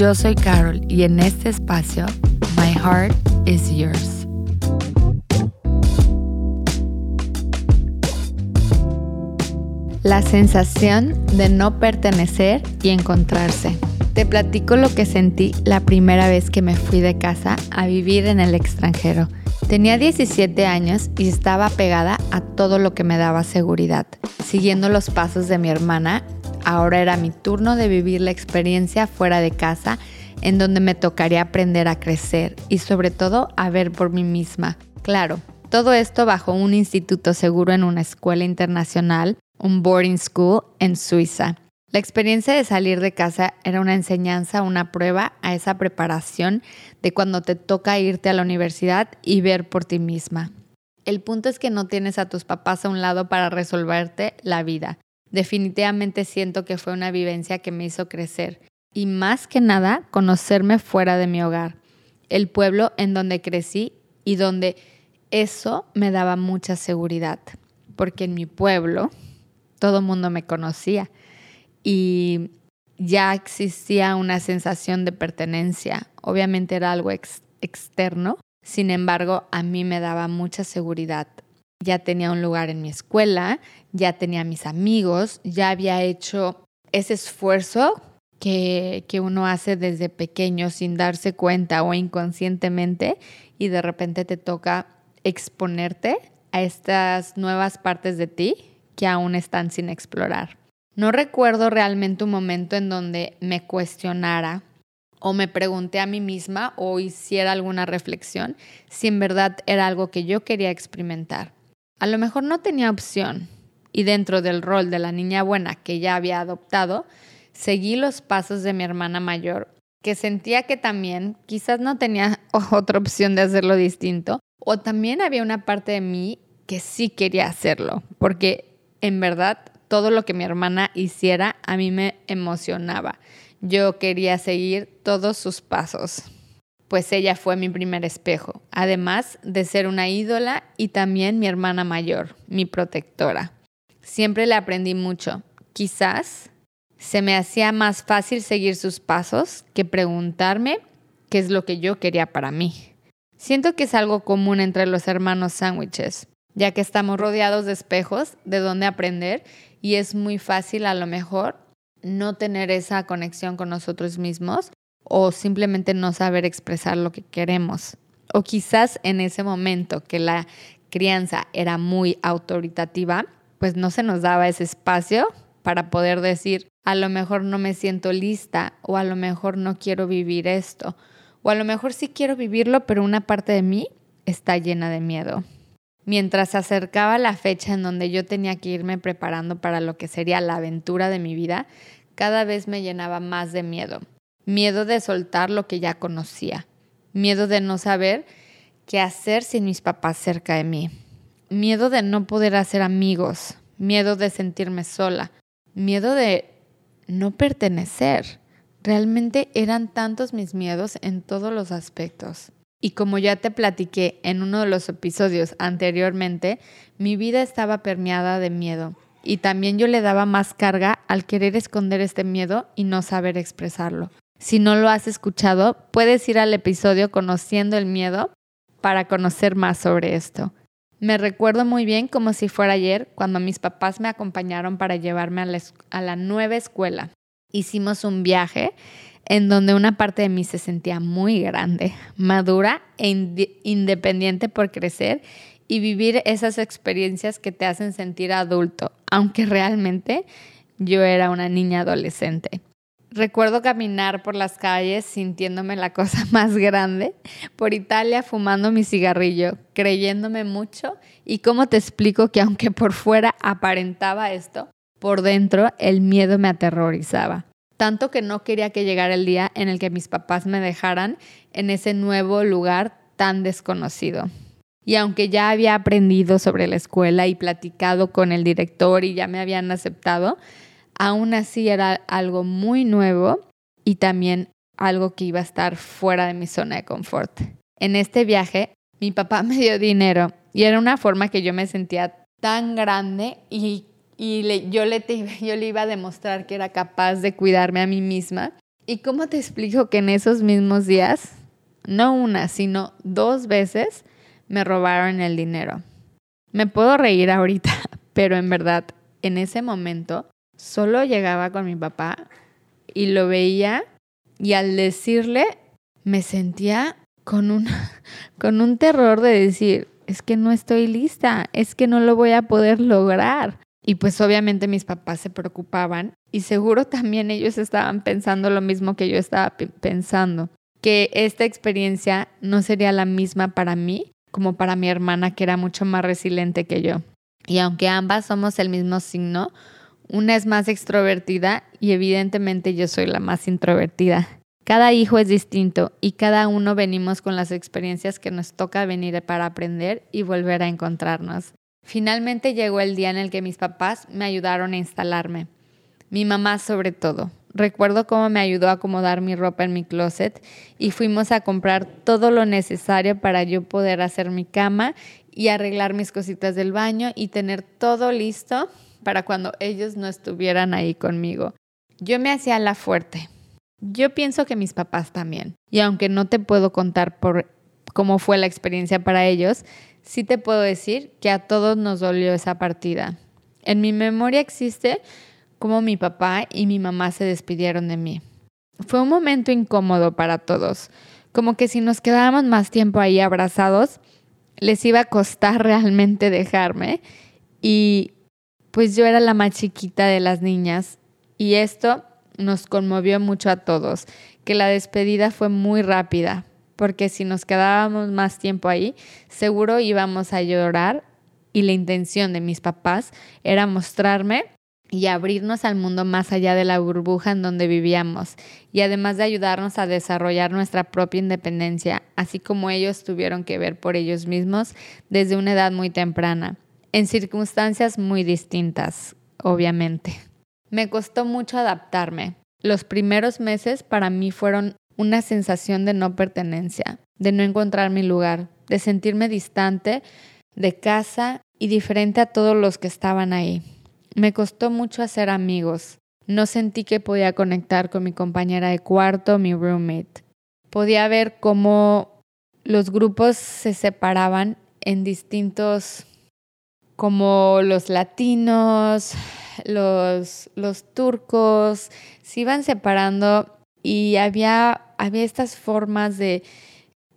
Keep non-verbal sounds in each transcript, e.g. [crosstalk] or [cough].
Yo soy Carol y en este espacio, My Heart is Yours. La sensación de no pertenecer y encontrarse. Te platico lo que sentí la primera vez que me fui de casa a vivir en el extranjero. Tenía 17 años y estaba pegada a todo lo que me daba seguridad. Siguiendo los pasos de mi hermana, ahora era mi turno de vivir la experiencia fuera de casa en donde me tocaría aprender a crecer y sobre todo a ver por mí misma. Claro, todo esto bajo un instituto seguro en una escuela internacional un boarding school en Suiza. La experiencia de salir de casa era una enseñanza, una prueba a esa preparación de cuando te toca irte a la universidad y ver por ti misma. El punto es que no tienes a tus papás a un lado para resolverte la vida. Definitivamente siento que fue una vivencia que me hizo crecer y más que nada conocerme fuera de mi hogar, el pueblo en donde crecí y donde eso me daba mucha seguridad, porque en mi pueblo todo mundo me conocía y ya existía una sensación de pertenencia. Obviamente era algo externo, sin embargo, a mí me daba mucha seguridad. Ya tenía un lugar en mi escuela, ya tenía mis amigos, ya había hecho ese esfuerzo que, que uno hace desde pequeño sin darse cuenta o inconscientemente y de repente te toca exponerte a estas nuevas partes de ti que aún están sin explorar. No recuerdo realmente un momento en donde me cuestionara o me pregunté a mí misma o hiciera alguna reflexión si en verdad era algo que yo quería experimentar. A lo mejor no tenía opción y dentro del rol de la niña buena que ya había adoptado, seguí los pasos de mi hermana mayor, que sentía que también quizás no tenía [laughs] otra opción de hacerlo distinto, o también había una parte de mí que sí quería hacerlo, porque en verdad, todo lo que mi hermana hiciera a mí me emocionaba. Yo quería seguir todos sus pasos, pues ella fue mi primer espejo, además de ser una ídola y también mi hermana mayor, mi protectora. Siempre le aprendí mucho. Quizás se me hacía más fácil seguir sus pasos que preguntarme qué es lo que yo quería para mí. Siento que es algo común entre los hermanos sándwiches ya que estamos rodeados de espejos de donde aprender y es muy fácil a lo mejor no tener esa conexión con nosotros mismos o simplemente no saber expresar lo que queremos. O quizás en ese momento que la crianza era muy autoritativa, pues no se nos daba ese espacio para poder decir, a lo mejor no me siento lista o a lo mejor no quiero vivir esto o a lo mejor sí quiero vivirlo, pero una parte de mí está llena de miedo. Mientras se acercaba la fecha en donde yo tenía que irme preparando para lo que sería la aventura de mi vida, cada vez me llenaba más de miedo. Miedo de soltar lo que ya conocía. Miedo de no saber qué hacer sin mis papás cerca de mí. Miedo de no poder hacer amigos. Miedo de sentirme sola. Miedo de no pertenecer. Realmente eran tantos mis miedos en todos los aspectos. Y como ya te platiqué en uno de los episodios anteriormente, mi vida estaba permeada de miedo. Y también yo le daba más carga al querer esconder este miedo y no saber expresarlo. Si no lo has escuchado, puedes ir al episodio Conociendo el Miedo para conocer más sobre esto. Me recuerdo muy bien como si fuera ayer cuando mis papás me acompañaron para llevarme a la, nueva escuela. Hicimos un viaje en donde una parte de mí se sentía muy grande, madura e independiente por crecer y vivir esas experiencias que te hacen sentir adulto, aunque realmente yo era una niña adolescente. Recuerdo caminar por las calles sintiéndome la cosa [laughs] más grande, por Italia fumando mi cigarrillo, creyéndome mucho y cómo te explico que aunque por fuera aparentaba esto, por dentro el miedo me aterrorizaba. tanto que no quería que llegara el día en el que mis papás me dejaran en ese nuevo lugar tan desconocido. Y aunque ya había aprendido sobre la escuela y platicado con el director y ya me habían aceptado, aún así era algo muy nuevo y también algo que iba a estar fuera de mi zona de confort. En este viaje, mi papá [laughs] me dio dinero y era una forma que yo me sentía tan grande y, yo, le, [laughs] yo le iba a demostrar que era capaz de cuidarme a mí misma. ¿Y cómo te explico que en esos mismos días, no una, sino dos veces, me robaron el dinero? Me puedo reír ahorita, [laughs] pero en verdad, en ese momento, solo llegaba con mi papá y lo veía y al decirle me sentía con un, [laughs] con un terror de decir, es que no estoy lista, es que no lo voy a poder lograr. Y pues obviamente mis papás se preocupaban y seguro también ellos estaban pensando lo mismo que yo estaba pensando, que esta experiencia no sería la misma para mí como para mi hermana que era mucho más resiliente que yo. Y aunque ambas somos el mismo signo, una es más extrovertida y evidentemente yo soy la más introvertida. Cada hijo es distinto y cada uno venimos con las experiencias que nos toca venir para aprender y volver a encontrarnos. Finalmente llegó el día en el que mis papás me ayudaron a instalarme. Mi mamá sobre todo. Recuerdo cómo me ayudó a acomodar mi ropa en mi closet y fuimos a comprar todo lo necesario para yo poder hacer mi cama y arreglar mis cositas del baño y tener todo listo para cuando ellos no estuvieran ahí conmigo. Yo me hacía la fuerte. Yo pienso que mis papás también. Y aunque no te puedo contar por cómo fue la experiencia para ellos, sí te puedo decir que a todos nos dolió esa partida. En mi memoria existe cómo mi papá y mi mamá se despidieron de mí. Fue un momento incómodo para todos, como que si nos quedábamos más tiempo ahí abrazados, les iba a costar [laughs] realmente dejarme y pues yo era la más chiquita de las niñas y esto nos conmovió mucho a todos, que la despedida fue muy rápida, porque si nos quedábamos más tiempo ahí, seguro íbamos a llorar y la intención de mis papás era mostrarme y abrirnos al mundo más allá de la burbuja en donde vivíamos, y además de ayudarnos a desarrollar nuestra propia independencia, así como ellos tuvieron que ver por ellos mismos desde una edad muy temprana en circunstancias muy distintas, obviamente. Me costó mucho adaptarme. Los primeros meses para mí fueron una sensación de no pertenencia, de no encontrar mi lugar, de sentirme distante de casa y diferente a todos los que estaban ahí. Me costó mucho hacer amigos. No sentí que podía conectar con mi compañera de cuarto, mi roommate. Podía ver cómo los grupos se separaban en distintos como los latinos, los, los turcos, se iban separando y había, había estas formas de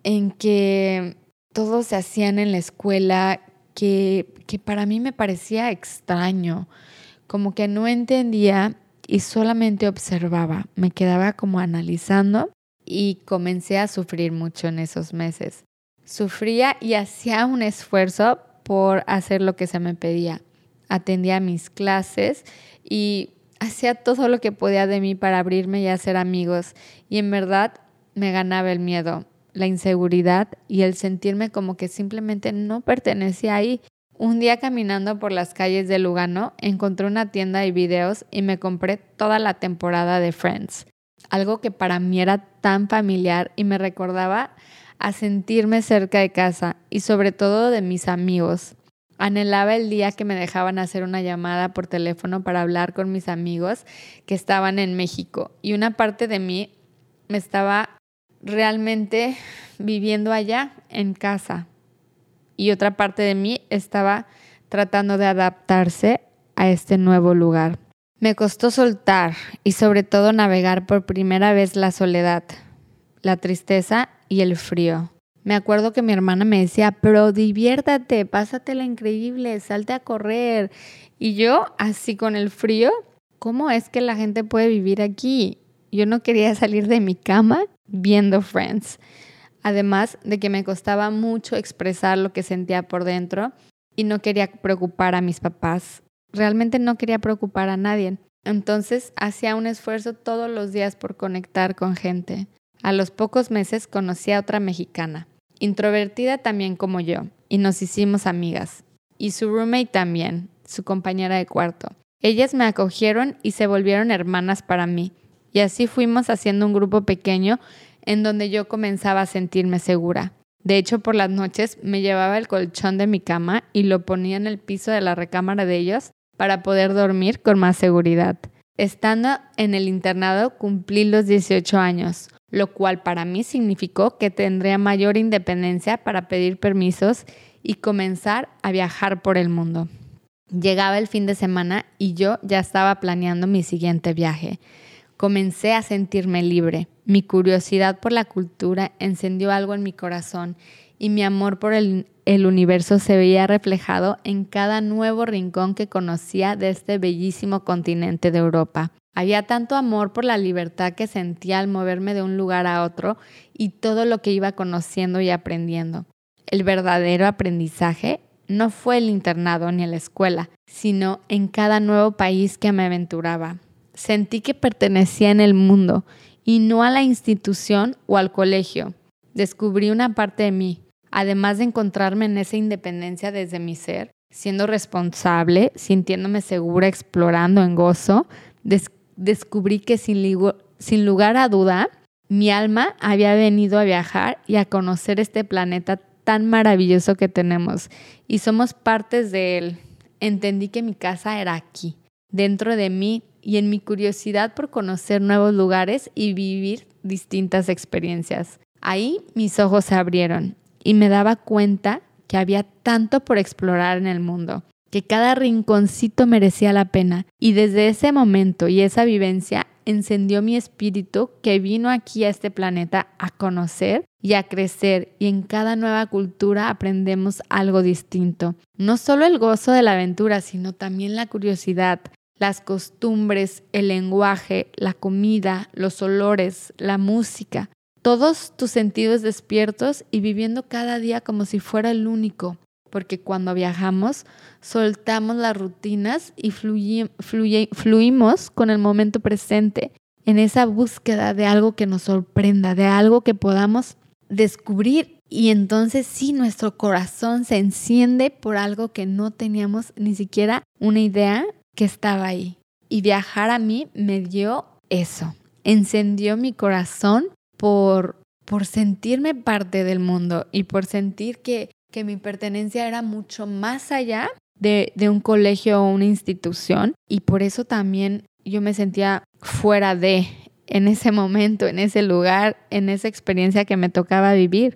en que todos se hacían en la escuela que, que para mí me parecía extraño, como que no entendía y solamente observaba, me quedaba como analizando y comencé a sufrir mucho en esos meses. Sufría y hacía un esfuerzo por hacer lo que se me pedía. Atendía mis clases y hacía todo lo que podía de mí para abrirme y hacer amigos. Y en verdad me ganaba el miedo, la inseguridad y el sentirme como que simplemente no pertenecía ahí. Un día caminando por las calles de Lugano encontré una tienda de videos y me compré toda la temporada de Friends. Algo que para mí era tan familiar y me recordaba a sentirme cerca de casa y sobre todo de mis amigos. Anhelaba el día que me dejaban hacer una llamada por teléfono para hablar con mis amigos que estaban en México y una parte de mí me estaba realmente viviendo allá en casa y otra parte de mí estaba tratando de adaptarse a este nuevo lugar. Me costó soltar y sobre todo navegar por primera vez la soledad, la tristeza y el frío. Me acuerdo que mi hermana me decía, pero diviértate, pásatela increíble, salte a correr. Y yo, así con el frío, ¿cómo es que la gente puede vivir aquí? Yo no quería salir de mi cama viendo Friends. Además de que me costaba mucho expresar lo que sentía por dentro y no quería preocupar a mis papás. Realmente no quería preocupar a nadie. Entonces hacía un esfuerzo todos los días por conectar con gente. A los pocos meses conocí a otra mexicana, introvertida también como yo, y nos hicimos amigas. Y su roommate también, su compañera de cuarto. Ellas me acogieron y se volvieron hermanas para mí. Y así fuimos haciendo un grupo pequeño en donde yo comenzaba a sentirme segura. De hecho, por las noches me llevaba el colchón de mi cama y lo ponía en el piso de la recámara de ellos para poder dormir con más seguridad. Estando en el internado cumplí los 18 años, lo cual para mí significó que tendría mayor independencia para pedir permisos y comenzar a viajar por el mundo. Llegaba el fin de semana y yo ya estaba planeando mi siguiente viaje. Comencé a sentirme libre. Mi curiosidad por la cultura encendió algo en mi corazón y mi amor por el, universo se veía reflejado en cada nuevo rincón que conocía de este bellísimo continente de Europa. Había tanto amor por la libertad que sentía al moverme de un lugar a otro y todo lo que iba conociendo y aprendiendo. El verdadero aprendizaje no fue el internado ni la escuela, sino en cada nuevo país que me aventuraba. Sentí que pertenecía en el mundo y no a la institución o al colegio. Descubrí una parte de mí, además de encontrarme en esa independencia desde mi ser, siendo responsable, sintiéndome segura, explorando en gozo, descubrí que sin, lugar a duda, mi alma había venido a viajar y a conocer este planeta tan maravilloso que tenemos y somos partes de él. Entendí que mi casa era aquí, dentro de mí y en mi curiosidad por conocer nuevos lugares y vivir distintas experiencias. Ahí mis ojos se abrieron y me daba cuenta que había tanto por explorar en el mundo, que cada rinconcito merecía la pena. Y desde ese momento y esa vivencia encendió mi espíritu que vino aquí a este planeta a conocer y a crecer y en cada nueva cultura aprendemos algo distinto. No solo el gozo de la aventura, sino también la curiosidad, las costumbres, el lenguaje, la comida, los olores, la música, todos tus sentidos despiertos y viviendo cada día como si fuera el único, porque cuando viajamos soltamos las rutinas y fluimos con el momento presente en esa búsqueda de algo que nos sorprenda, de algo que podamos descubrir y entonces sí, nuestro corazón se enciende por algo que no teníamos ni siquiera una idea que estaba ahí. Y viajar a mí me dio eso. Encendió mi corazón por, por sentirme parte del mundo y por sentir que, que mi pertenencia era mucho más allá de, un colegio o una institución. Y por eso también yo me sentía fuera de en ese momento, en ese lugar, en esa experiencia que me tocaba vivir.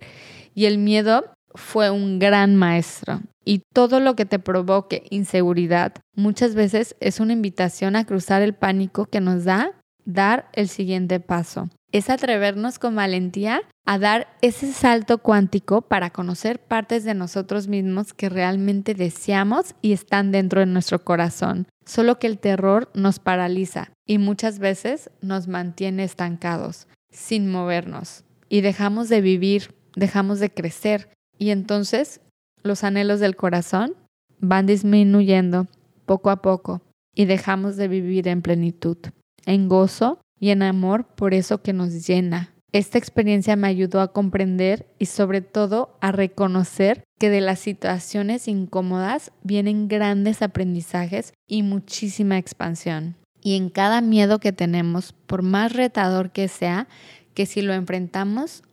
Y el miedo fue un gran maestro. Y todo lo que te provoque inseguridad muchas veces es una invitación a cruzar el pánico que nos da dar el siguiente paso. Es atrevernos con valentía a dar ese salto cuántico para conocer partes de nosotros mismos que realmente deseamos y están dentro de nuestro corazón. Solo que el terror nos paraliza y muchas veces nos mantiene estancados, sin movernos. Y dejamos de vivir, dejamos de crecer, y entonces los anhelos del corazón van disminuyendo poco a poco y dejamos de vivir en plenitud, en gozo y en amor por eso que nos llena. Esta experiencia me ayudó a comprender y sobre todo a reconocer que de las situaciones incómodas vienen grandes aprendizajes y muchísima expansión. Y en cada miedo que tenemos, por más retador que sea, que si lo enfrentamos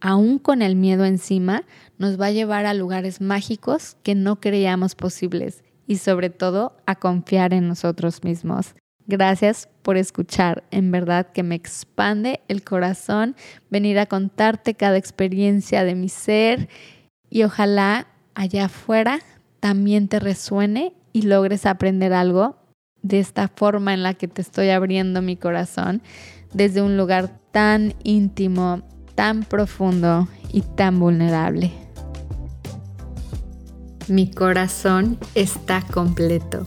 aún con el miedo encima, nos va a llevar a lugares mágicos que no creíamos posibles y sobre todo a confiar en nosotros mismos. Gracias por escuchar, en verdad que me expande el corazón venir a contarte cada experiencia de mi ser y ojalá allá afuera también te resuene y logres aprender algo de esta forma en la que te estoy abriendo mi corazón desde un lugar tan íntimo, tan profundo y tan vulnerable. Mi corazón está completo.